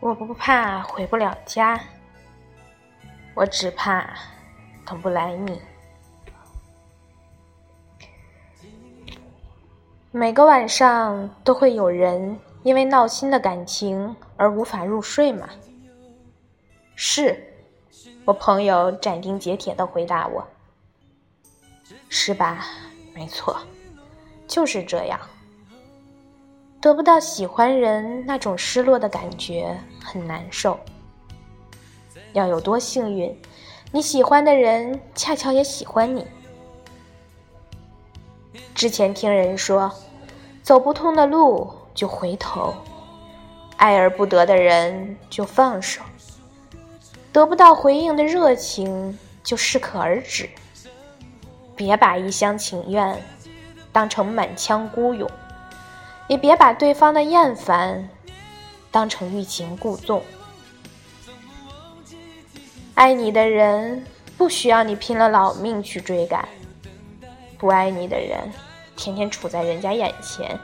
我不怕回不了家，我只怕等不来你。每个晚上都会有人因为闹心的感情而无法入睡吗？是，我朋友斩钉截铁的回答我。是吧？没错，就是这样。得不到喜欢人，那种失落的感觉很难受。要有多幸运，你喜欢的人恰巧也喜欢你。之前听人说，走不通的路就回头，爱而不得的人就放手，得不到回应的热情就适可而止。别把一厢情愿当成满腔孤勇。也别把对方的厌烦当成欲擒故纵。爱你的人不需要你拼了老命去追赶，不爱你的人天天处在人家眼前，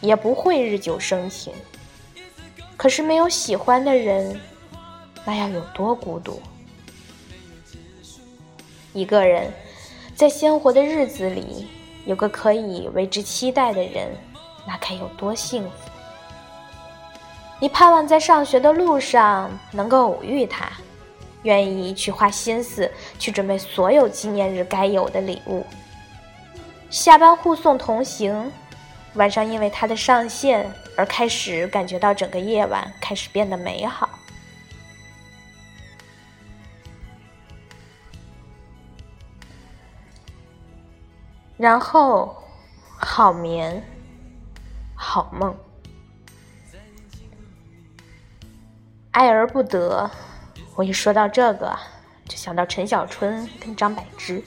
也不会日久生情。可是没有喜欢的人，那要有多孤独？一个人在鲜活的日子里，有个可以为之期待的人。那该有多幸福！你盼望在上学的路上能够偶遇他，愿意去花心思去准备所有纪念日该有的礼物。下班护送同行，晚上因为他的上线而开始感觉到整个夜晚开始变得美好，然后好眠。好梦，爱而不得。我一说到这个，就想到陈小春跟张柏芝，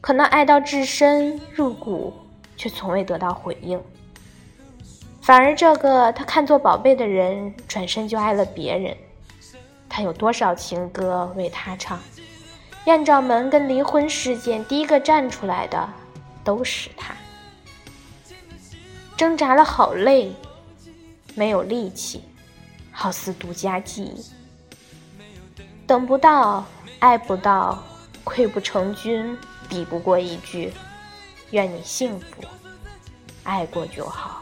可能爱到至深入骨，却从未得到回应。反而这个他看作宝贝的人，转身就爱了别人。他有多少情歌为他唱？艳照门跟离婚事件第一个站出来的，都是他。挣扎了好累，没有力气，好似独家记忆。等不到，爱不到，溃不成军，比不过一句“愿你幸福”，爱过就好。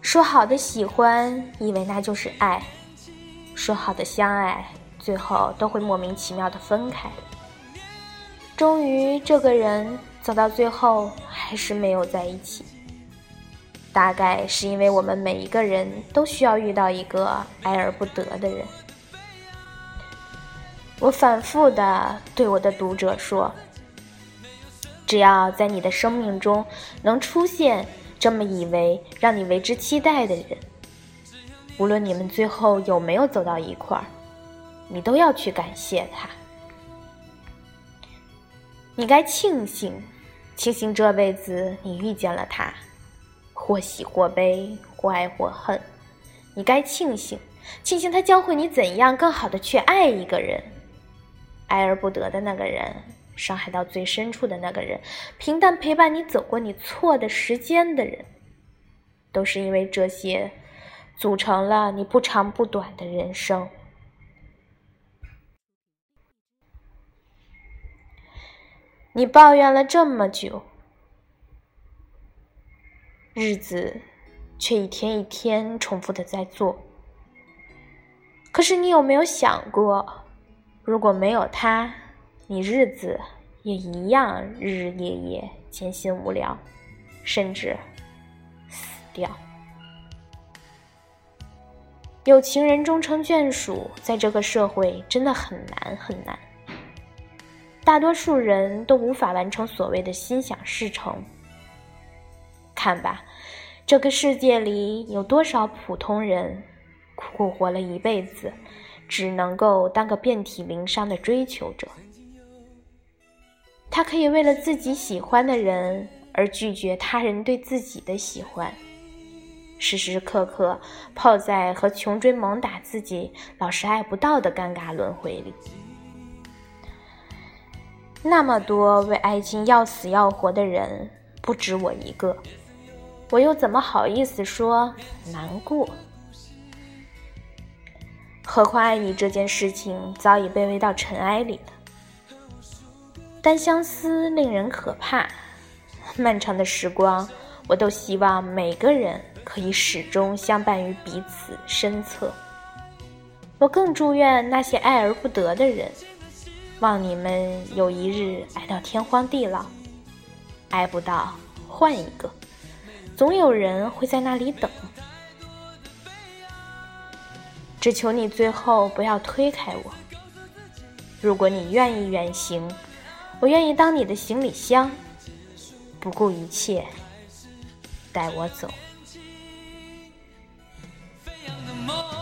说好的喜欢，以为那就是爱；说好的相爱，最后都会莫名其妙的分开。终于，这个人。走到最后还是没有在一起，大概是因为我们每一个人都需要遇到一个爱而不得的人。我反复的对我的读者说：只要在你的生命中能出现这么以为让你为之期待的人，无论你们最后有没有走到一块儿，你都要去感谢他。你该庆幸，庆幸这辈子你遇见了他，或喜或悲，或爱或恨。你该庆幸，庆幸他教会你怎样更好的去爱一个人，爱而不得的那个人，伤害到最深处的那个人，平淡陪伴你走过你错的时间的人，都是因为这些，组成了你不长不短的人生。你抱怨了这么久，日子却一天一天重复的在做。可是你有没有想过，如果没有他，你日子也一样日日夜夜艰辛无聊，甚至死掉？有情人终成眷属，在这个社会真的很难很难。大多数人都无法完成所谓的心想事成。看吧，这个世界里有多少普通人，苦苦活了一辈子，只能够当个遍体鳞伤的追求者。他可以为了自己喜欢的人而拒绝他人对自己的喜欢，时时刻刻泡在和穷追猛打自己老是爱不到的尴尬轮回里。那么多为爱情要死要活的人，不止我一个。我又怎么好意思说难过？何况爱你这件事情早已卑微到尘埃里了。单相思令人可怕，漫长的时光，我都希望每个人可以始终相伴于彼此身侧。我更祝愿那些爱而不得的人，望你们有一日爱到天荒地老，爱不到换一个，总有人会在那里等。只求你最后不要推开我。如果你愿意远行，我愿意当你的行李箱，不顾一切。带我走。飞扬的梦。